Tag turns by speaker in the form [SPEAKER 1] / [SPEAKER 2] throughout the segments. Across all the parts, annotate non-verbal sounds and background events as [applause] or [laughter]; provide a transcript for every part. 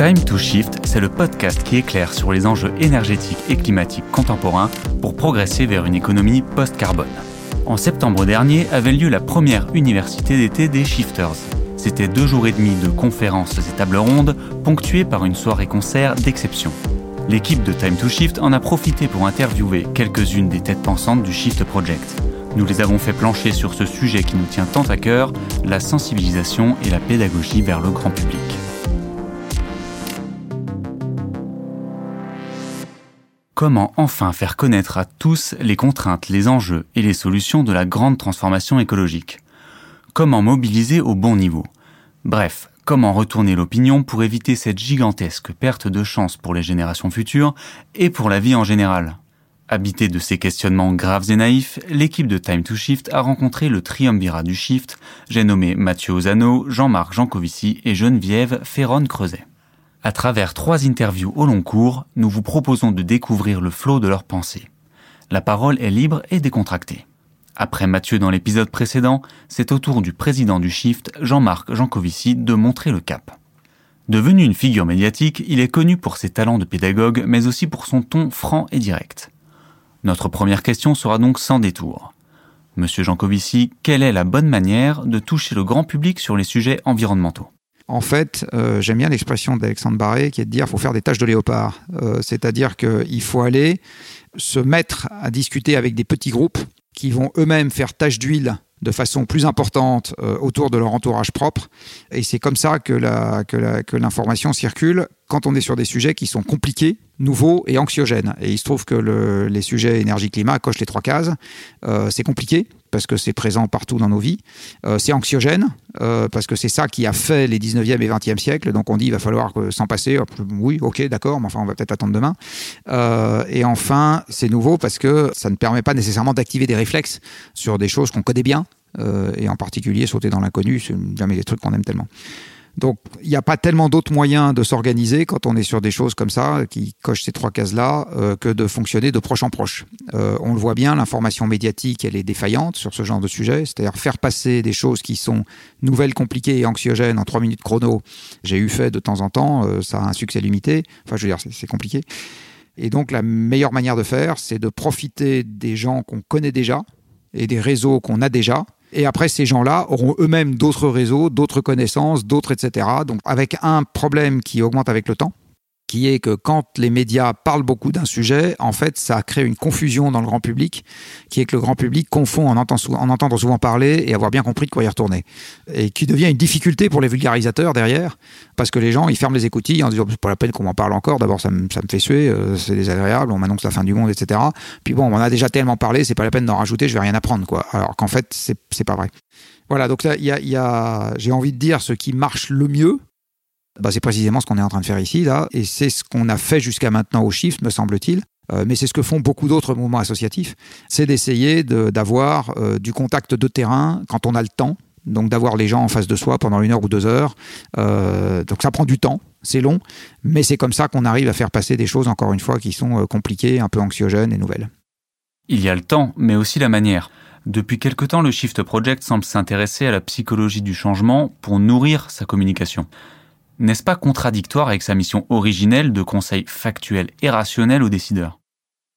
[SPEAKER 1] Time to Shift, c'est le podcast qui éclaire sur les enjeux énergétiques et climatiques contemporains pour progresser vers une économie post-carbone. En septembre dernier avait lieu la première université d'été des Shifters. C'était deux jours et demi de conférences et tables rondes ponctuées par une soirée concert d'exception. L'équipe de Time to Shift en a profité pour interviewer quelques-unes des têtes pensantes du Shift Project. Nous les avons fait plancher sur ce sujet qui nous tient tant à cœur, la sensibilisation et la pédagogie vers le grand public. Comment enfin faire connaître à tous les contraintes, les enjeux et les solutions de la grande transformation écologique. Comment mobiliser au bon niveau. Bref, comment retourner l'opinion pour éviter cette gigantesque perte de chance pour les générations futures et pour la vie en général. Habité de ces questionnements graves et naïfs, l'équipe de Time to Shift a rencontré le triumvirat du Shift, j'ai nommé Mathieu Ozano, Jean-Marc Jancovici et Geneviève Ferron-Creuset. À travers trois interviews au long cours, nous vous proposons de découvrir le flot de leurs pensées. La parole est libre et décontractée. Après Mathieu dans l'épisode précédent, c'est au tour du président du Shift, Jean-Marc Jancovici, de montrer le cap. Devenu une figure médiatique, il est connu pour ses talents de pédagogue, mais aussi pour son ton franc et direct. Notre première question sera donc sans détour. Monsieur Jancovici, quelle est la bonne manière de toucher le grand public sur les sujets environnementaux?
[SPEAKER 2] En fait, euh, j'aime bien l'expression d'Alexandre Barré qui est de dire qu'il faut faire des tâches de léopard. Euh, c'est-à-dire qu'il faut aller se mettre à discuter avec des petits groupes qui vont eux-mêmes faire tâche d'huile de façon plus importante euh, autour de leur entourage propre. Et c'est comme ça que l'information circule quand on est sur des sujets qui sont compliqués, nouveaux et anxiogènes. Et il se trouve que le, les sujets énergie-climat cochent les trois cases. C'est compliqué parce que c'est présent partout dans nos vies. Euh, c'est anxiogène euh, parce que c'est ça qui a fait les 19e et 20e siècles. Donc on dit il va falloir s'en passer. Oui, ok, d'accord, mais enfin on va peut-être attendre demain. Euh, et enfin, c'est nouveau parce que ça ne permet pas nécessairement d'activer des réflexes sur des choses qu'on connaît bien. Euh, et en particulier sauter dans l'inconnu, c'est jamais des trucs qu'on aime tellement. Donc, il n'y a pas tellement d'autres moyens de s'organiser quand on est sur des choses comme ça, qui cochent ces trois cases-là, euh, que de fonctionner de proche en proche. Euh, on le voit bien, l'information médiatique, elle est défaillante sur ce genre de sujet, c'est-à-dire faire passer des choses qui sont nouvelles, compliquées et anxiogènes en trois minutes chrono. J'ai eu fait de temps en temps, euh, ça a un succès limité. Enfin, je veux dire, c'est compliqué. Et donc, la meilleure manière de faire, c'est de profiter des gens qu'on connaît déjà et des réseaux qu'on a déjà et après, ces gens-là auront eux-mêmes d'autres réseaux, d'autres connaissances, d'autres, etc. Donc, avec un problème qui augmente avec le temps, qui est que quand les médias parlent beaucoup d'un sujet, en fait, ça crée une confusion dans le grand public, qui est que le grand public confond en, entend en entendre souvent parler et avoir bien compris de quoi y retourner. Et qui devient une difficulté pour les vulgarisateurs derrière, parce que les gens, ils ferment les écoutilles en disant, c'est pas la peine qu'on m'en parle encore, d'abord ça me, ça me fait suer, euh, c'est désagréable, on m'annonce la fin du monde, etc. Puis bon, on en a déjà tellement parlé, c'est pas la peine d'en rajouter, je vais rien apprendre, quoi. Alors qu'en fait, c'est pas vrai. Voilà, donc là, y a, y a j'ai envie de dire ce qui marche le mieux, bah, c'est précisément ce qu'on est en train de faire ici, là, et c'est ce qu'on a fait jusqu'à maintenant au Shift, me semble-t-il. Euh, mais c'est ce que font beaucoup d'autres mouvements associatifs, c'est d'essayer d'avoir euh, du contact de terrain quand on a le temps, donc d'avoir les gens en face de soi pendant une heure ou deux heures. Euh, donc ça prend du temps, c'est long, mais c'est comme ça qu'on arrive à faire passer des choses, encore une fois, qui sont compliquées, un peu anxiogènes et nouvelles.
[SPEAKER 1] Il y a le temps, mais aussi la manière. Depuis quelque temps, le Shift Project semble s'intéresser à la psychologie du changement pour nourrir sa communication n'est-ce pas contradictoire avec sa mission originelle de conseil factuel et rationnel aux décideurs?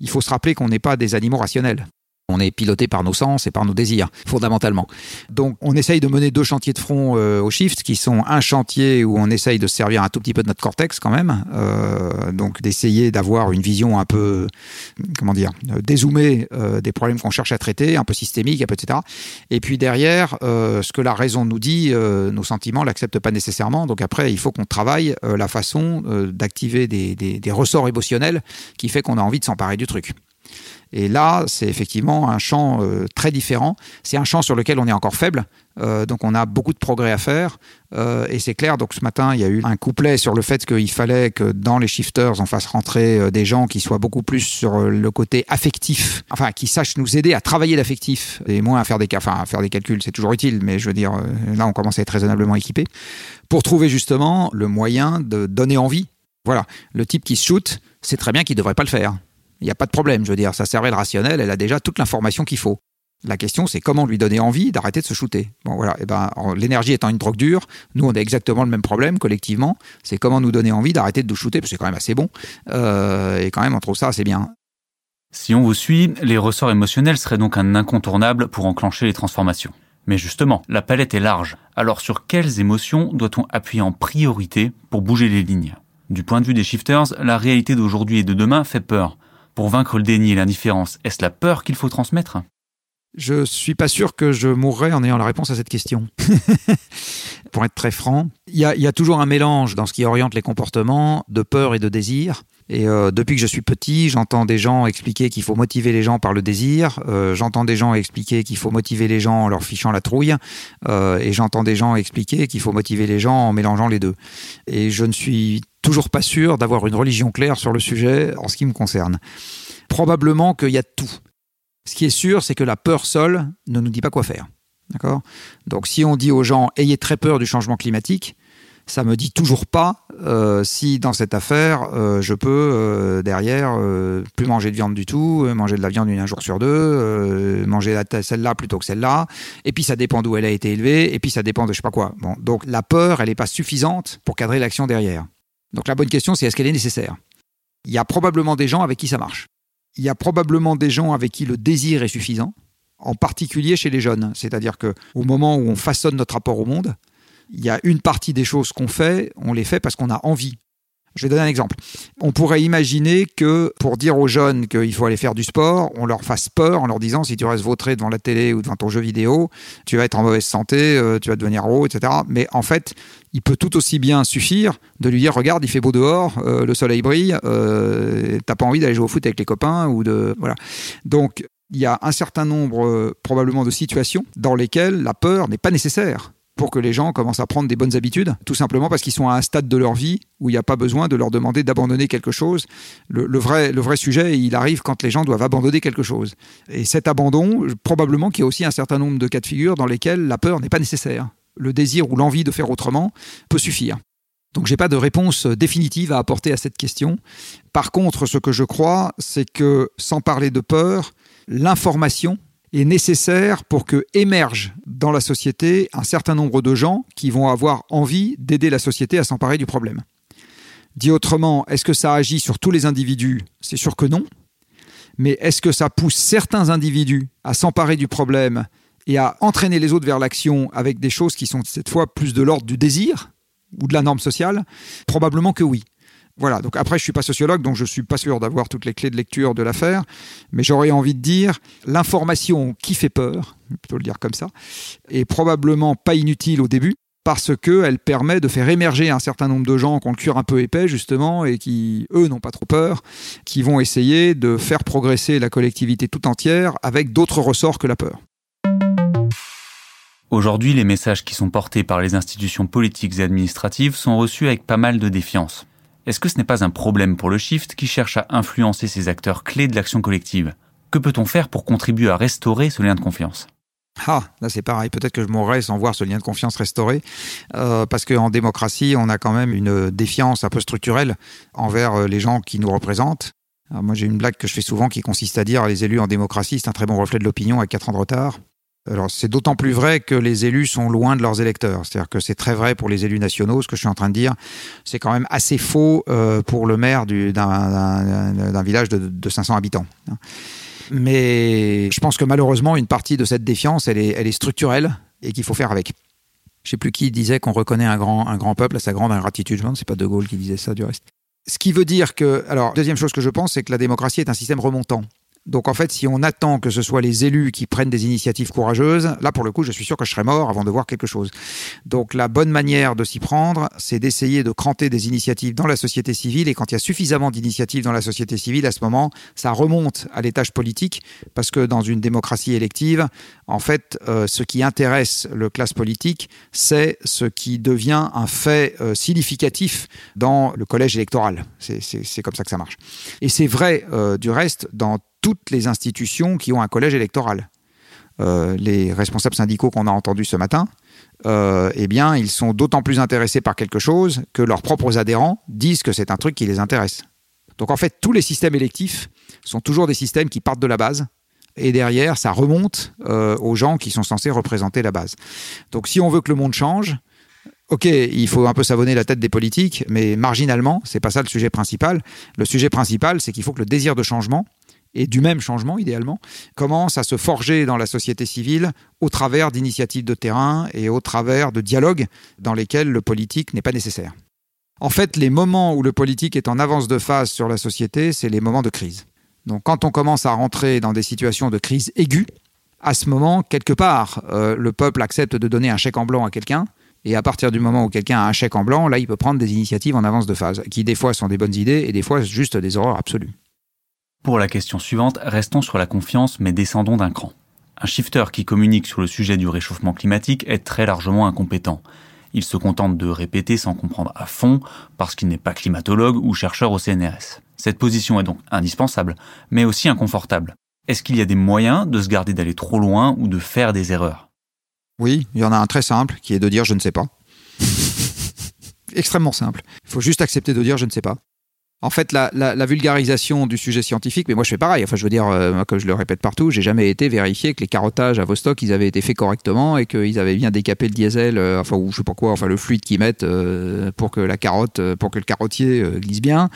[SPEAKER 2] Il faut se rappeler qu'on n'est pas des animaux rationnels. On est piloté par nos sens et par nos désirs, fondamentalement. Donc, on essaye de mener deux chantiers de front euh, au Shift, qui sont un chantier où on essaye de se servir un tout petit peu de notre cortex quand même, euh, donc d'essayer d'avoir une vision un peu, comment dire, dézoomée euh, des problèmes qu'on cherche à traiter, un peu systémique, un peu, etc. Et puis derrière, euh, ce que la raison nous dit, euh, nos sentiments l'acceptent pas nécessairement. Donc après, il faut qu'on travaille euh, la façon d'activer des, des, des ressorts émotionnels qui fait qu'on a envie de s'emparer du truc. Et là, c'est effectivement un champ euh, très différent. C'est un champ sur lequel on est encore faible. Euh, donc on a beaucoup de progrès à faire. Euh, et c'est clair, donc ce matin, il y a eu un couplet sur le fait qu'il fallait que dans les shifters, on fasse rentrer des gens qui soient beaucoup plus sur le côté affectif, enfin qui sachent nous aider à travailler l'affectif et moins à faire des, à faire des calculs. C'est toujours utile, mais je veux dire, là, on commence à être raisonnablement équipé pour trouver justement le moyen de donner envie. Voilà, le type qui shoot, c'est très bien qu'il ne devrait pas le faire. Il n'y a pas de problème, je veux dire, sa cervelle rationnelle, elle a déjà toute l'information qu'il faut. La question, c'est comment lui donner envie d'arrêter de se shooter. Bon, voilà. Et ben, l'énergie étant une drogue dure, nous, on a exactement le même problème collectivement. C'est comment nous donner envie d'arrêter de nous shooter, parce que c'est quand même assez bon. Euh, et quand même, on trouve ça assez bien.
[SPEAKER 1] Si on vous suit, les ressorts émotionnels seraient donc un incontournable pour enclencher les transformations. Mais justement, la palette est large. Alors sur quelles émotions doit-on appuyer en priorité pour bouger les lignes? Du point de vue des shifters, la réalité d'aujourd'hui et de demain fait peur. Pour vaincre le déni et l'indifférence, est-ce la peur qu'il faut transmettre?
[SPEAKER 2] Je suis pas sûr que je mourrai en ayant la réponse à cette question. [laughs] Pour être très franc, il y, a, toujours un mélange dans ce qui oriente les comportements de peur et de désir. Et euh, depuis que je suis petit, j'entends des gens expliquer qu'il faut motiver les gens par le désir. Euh, j'entends des gens expliquer qu'il faut motiver les gens en leur fichant la trouille. Euh, et j'entends des gens expliquer qu'il faut motiver les gens en mélangeant les deux. Et je ne suis toujours pas sûr d'avoir une religion claire sur le sujet en ce qui me concerne. Probablement qu'il y a tout. Ce qui est sûr, c'est que la peur seule ne nous dit pas quoi faire. D'accord? Donc si on dit aux gens ayez très peur du changement climatique, ça me dit toujours pas euh, si dans cette affaire euh, je peux euh, derrière plus manger de viande du tout, manger de la viande un jour sur deux, manger celle-là plutôt que celle-là. Et puis ça dépend d'où elle a été élevée. Et puis ça dépend de je sais pas quoi. Bon, donc la peur, elle n'est pas suffisante pour cadrer l'action derrière. Donc la bonne question, c'est est-ce qu'elle est nécessaire? Il y a probablement des gens avec qui ça marche il y a probablement des gens avec qui le désir est suffisant, en particulier chez les jeunes. C'est-à-dire qu'au moment où on façonne notre rapport au monde, il y a une partie des choses qu'on fait, on les fait parce qu'on a envie. Je vais donner un exemple. On pourrait imaginer que pour dire aux jeunes qu'il faut aller faire du sport, on leur fasse peur en leur disant si tu restes vautré devant la télé ou devant ton jeu vidéo, tu vas être en mauvaise santé, euh, tu vas devenir gros, etc. Mais en fait, il peut tout aussi bien suffire de lui dire regarde, il fait beau dehors, euh, le soleil brille, euh, t'as pas envie d'aller jouer au foot avec les copains ou de voilà. Donc il y a un certain nombre probablement de situations dans lesquelles la peur n'est pas nécessaire pour que les gens commencent à prendre des bonnes habitudes, tout simplement parce qu'ils sont à un stade de leur vie où il n'y a pas besoin de leur demander d'abandonner quelque chose. Le, vrai, le vrai sujet, il arrive quand les gens doivent abandonner quelque chose. Et cet abandon, probablement qu'il y a aussi un certain nombre de cas de figure dans lesquels la peur n'est pas nécessaire. Le désir ou l'envie de faire autrement peut suffire. Donc j'ai pas de réponse définitive à apporter à cette question. Par contre, ce que je crois, c'est que sans parler de peur, l'information est nécessaire pour que émerge dans la société un certain nombre de gens qui vont avoir envie d'aider la société à s'emparer du problème. Dit autrement, est-ce que ça agit sur tous les individus? C'est sûr que non. Mais est-ce que ça pousse certains individus à s'emparer du problème et à entraîner les autres vers l'action avec des choses qui sont cette fois plus de l'ordre du désir ou de la norme sociale? Probablement que oui. Voilà, donc après, je suis pas sociologue, donc je suis pas sûr d'avoir toutes les clés de lecture de l'affaire, mais j'aurais envie de dire, l'information qui fait peur, plutôt le dire comme ça, est probablement pas inutile au début, parce qu'elle permet de faire émerger un certain nombre de gens qui ont le un peu épais, justement, et qui, eux, n'ont pas trop peur, qui vont essayer de faire progresser la collectivité tout entière avec d'autres ressorts que la peur.
[SPEAKER 1] Aujourd'hui, les messages qui sont portés par les institutions politiques et administratives sont reçus avec pas mal de défiance. Est-ce que ce n'est pas un problème pour le Shift qui cherche à influencer ces acteurs clés de l'action collective? Que peut-on faire pour contribuer à restaurer ce lien de confiance?
[SPEAKER 2] Ah, là c'est pareil, peut-être que je mourrai sans voir ce lien de confiance restauré, euh, parce qu'en démocratie, on a quand même une défiance un peu structurelle envers euh, les gens qui nous représentent. moi j'ai une blague que je fais souvent qui consiste à dire les élus en démocratie, c'est un très bon reflet de l'opinion à 4 ans de retard. Alors c'est d'autant plus vrai que les élus sont loin de leurs électeurs. C'est-à-dire que c'est très vrai pour les élus nationaux, ce que je suis en train de dire. C'est quand même assez faux euh, pour le maire d'un village de, 500 habitants. Mais je pense que malheureusement, une partie de cette défiance, elle est, elle est structurelle et qu'il faut faire avec. Je sais plus qui disait qu'on reconnaît un grand, un grand peuple à sa grande ingratitude. Je ne c'est pas De Gaulle qui disait ça du reste. Ce qui veut dire que, alors, deuxième chose que je pense, c'est que la démocratie est un système remontant. Donc en fait, si on attend que ce soit les élus qui prennent des initiatives courageuses, là pour le coup, je suis sûr que je serais mort avant de voir quelque chose. Donc la bonne manière de s'y prendre, c'est d'essayer de cranter des initiatives dans la société civile. Et quand il y a suffisamment d'initiatives dans la société civile, à ce moment, ça remonte à l'étage politique, parce que dans une démocratie élective, en fait, euh, ce qui intéresse le classe politique, c'est ce qui devient un fait euh, significatif dans le collège électoral. C'est comme ça que ça marche. Et c'est vrai, euh, du reste, dans toutes les institutions qui ont un collège électoral. Euh, les responsables syndicaux qu'on a entendus ce matin, euh, eh bien, ils sont d'autant plus intéressés par quelque chose que leurs propres adhérents disent que c'est un truc qui les intéresse. Donc en fait, tous les systèmes électifs sont toujours des systèmes qui partent de la base, et derrière, ça remonte euh, aux gens qui sont censés représenter la base. Donc si on veut que le monde change, Ok, il faut un peu savonner la tête des politiques, mais marginalement, c'est pas ça le sujet principal. Le sujet principal, c'est qu'il faut que le désir de changement, et du même changement idéalement, commence à se forger dans la société civile au travers d'initiatives de terrain et au travers de dialogues dans lesquels le politique n'est pas nécessaire. En fait, les moments où le politique est en avance de phase sur la société, c'est les moments de crise. Donc quand on commence à rentrer dans des situations de crise aiguë, à ce moment, quelque part, euh, le peuple accepte de donner un chèque en blanc à quelqu'un, et à partir du moment où quelqu'un a un chèque en blanc, là, il peut prendre des initiatives en avance de phase, qui des fois sont des bonnes idées et des fois juste des horreurs absolues.
[SPEAKER 1] Pour la question suivante, restons sur la confiance, mais descendons d'un cran. Un shifter qui communique sur le sujet du réchauffement climatique est très largement incompétent. Il se contente de répéter sans comprendre à fond, parce qu'il n'est pas climatologue ou chercheur au CNRS. Cette position est donc indispensable, mais aussi inconfortable. Est-ce qu'il y a des moyens de se garder d'aller trop loin ou de faire des erreurs?
[SPEAKER 2] Oui, il y en a un très simple, qui est de dire je ne sais pas. [laughs] Extrêmement simple. Il faut juste accepter de dire je ne sais pas. En fait, la, vulgarisation du sujet scientifique, mais moi je fais pareil. Enfin, je veux dire, euh, comme je le répète partout, j'ai jamais été vérifié que les carottages à Vostok, ils avaient été faits correctement et qu'ils avaient bien décapé le diesel, euh, enfin ou je sais pas quoi, enfin le fluide qu'ils mettent euh, pour que la carotte, pour que le carottier glisse bien,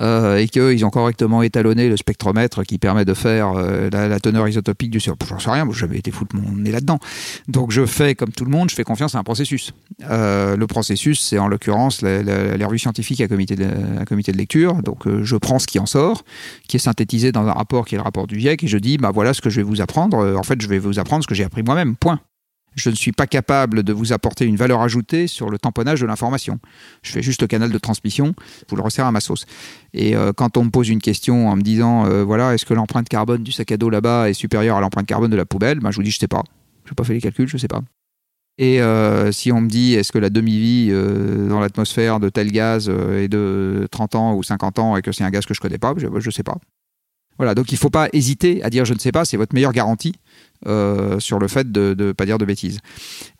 [SPEAKER 2] et qu'ils ont correctement étalonné le spectromètre qui permet de faire la, teneur isotopique du. J'en sais rien, moi j'avais été foutre mon nez là-dedans. Donc je fais comme tout le monde, je fais confiance à un processus. le processus, c'est en l'occurrence les revues scientifiques à à comité de lecture donc euh, je prends ce qui en sort, qui est synthétisé dans un rapport qui est le rapport du GIEC, et je dis, bah voilà ce que je vais vous apprendre. Euh, en fait, je vais vous apprendre ce que j'ai appris moi-même. Point. Je ne suis pas capable de vous apporter une valeur ajoutée sur le tamponnage de l'information. Je fais juste le canal de transmission, vous le resserre à ma sauce. Et euh, quand on me pose une question en me disant, voilà, est-ce que l'empreinte carbone du sac à dos là-bas est supérieure à l'empreinte carbone de la poubelle ben, Je vous dis, je ne sais pas. Je n'ai pas fait les calculs, je ne sais pas. Et euh, si on me dit est-ce que la demi-vie euh, dans l'atmosphère de tel gaz euh, est de 30 ans ou 50 ans et que c'est un gaz que je connais pas, je ne sais pas. Voilà, donc il ne faut pas hésiter à dire je ne sais pas, c'est votre meilleure garantie sur le fait de ne pas dire de bêtises.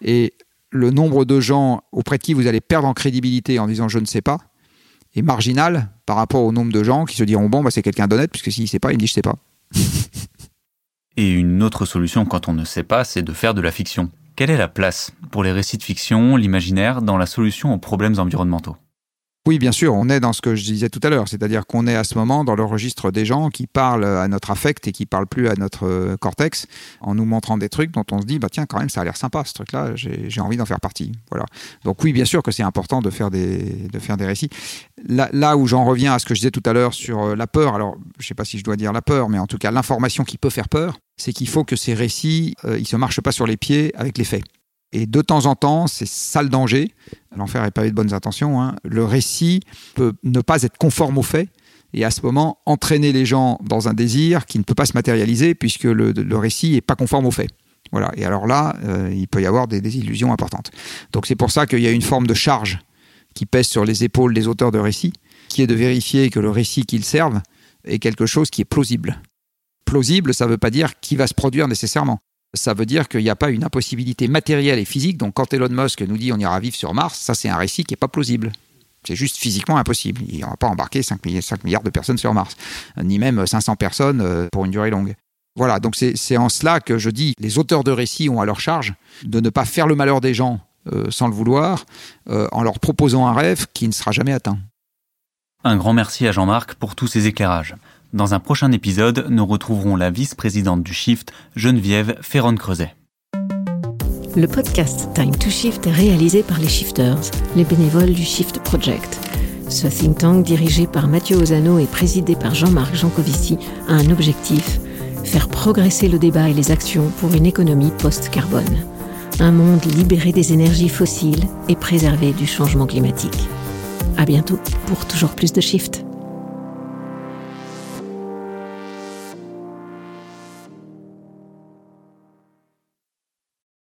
[SPEAKER 2] Et le nombre de gens auprès de qui vous allez perdre en crédibilité en disant je ne sais pas est marginal par rapport au nombre de gens qui se diront bon, bah, c'est quelqu'un d'honnête, puisque s'il ne sait pas, il me dit je ne sais pas. [laughs]
[SPEAKER 1] Et une autre solution quand on ne sait pas, c'est de faire de la fiction. Quelle est la place pour les récits de fiction, l'imaginaire, dans la solution aux problèmes environnementaux?
[SPEAKER 2] Oui, bien sûr, on est dans ce que je disais tout à l'heure, c'est-à-dire qu'on est à ce moment dans le registre des gens qui parlent à notre affect et qui parlent plus à notre euh, cortex en nous montrant des trucs dont on se dit bah tiens quand même ça a l'air sympa ce truc-là, j'ai envie d'en faire partie. Voilà. Donc oui, bien sûr que c'est important de faire des de faire des récits. Là, où j'en reviens à ce que je disais tout à l'heure sur euh, la peur, alors je sais pas si je dois dire la peur, mais en tout cas l'information qui peut faire peur, c'est qu'il faut que ces récits euh, ils se marchent pas sur les pieds avec les faits. Et de temps en temps, c'est ça le danger. L'enfer est pavé de bonnes intentions. Hein. Le récit peut ne pas être conforme aux faits et à ce moment entraîner les gens dans un désir qui ne peut pas se matérialiser puisque le, récit n'est pas conforme aux faits. Voilà. Et alors là, euh, il peut y avoir des, des illusions importantes. Donc c'est pour ça qu'il y a une forme de charge qui pèse sur les épaules des auteurs de récits, qui est de vérifier que le récit qu'ils servent est quelque chose qui est plausible. Plausible, ça ne veut pas dire qui va se produire nécessairement ça veut dire qu'il n'y a pas une impossibilité matérielle et physique. Donc quand Elon Musk nous dit on ira vivre sur Mars, ça c'est un récit qui n'est pas plausible. C'est juste physiquement impossible. Il va pas embarquer 5 milliards de personnes sur Mars, ni même 500 personnes euh, pour une durée longue. Voilà, donc c'est en cela que je dis, les auteurs de récits ont à leur charge de ne pas faire le malheur des gens euh, sans le vouloir, euh, en leur proposant un rêve qui ne sera jamais atteint.
[SPEAKER 1] Un grand merci à Jean-Marc pour tous ces éclairages. Dans un prochain épisode, nous retrouverons la vice-présidente du Shift, Geneviève Ferron-Creuset.
[SPEAKER 3] Le podcast Time to Shift est réalisé par les Shifters, les bénévoles du Shift Project. Ce think tank dirigé par Mathieu Ozano et présidé par Jean-Marc Jancovici a un objectif faire progresser le débat et les actions pour une économie post-carbone. Un monde libéré des énergies fossiles et préservé du changement climatique. À bientôt pour toujours plus de Shift.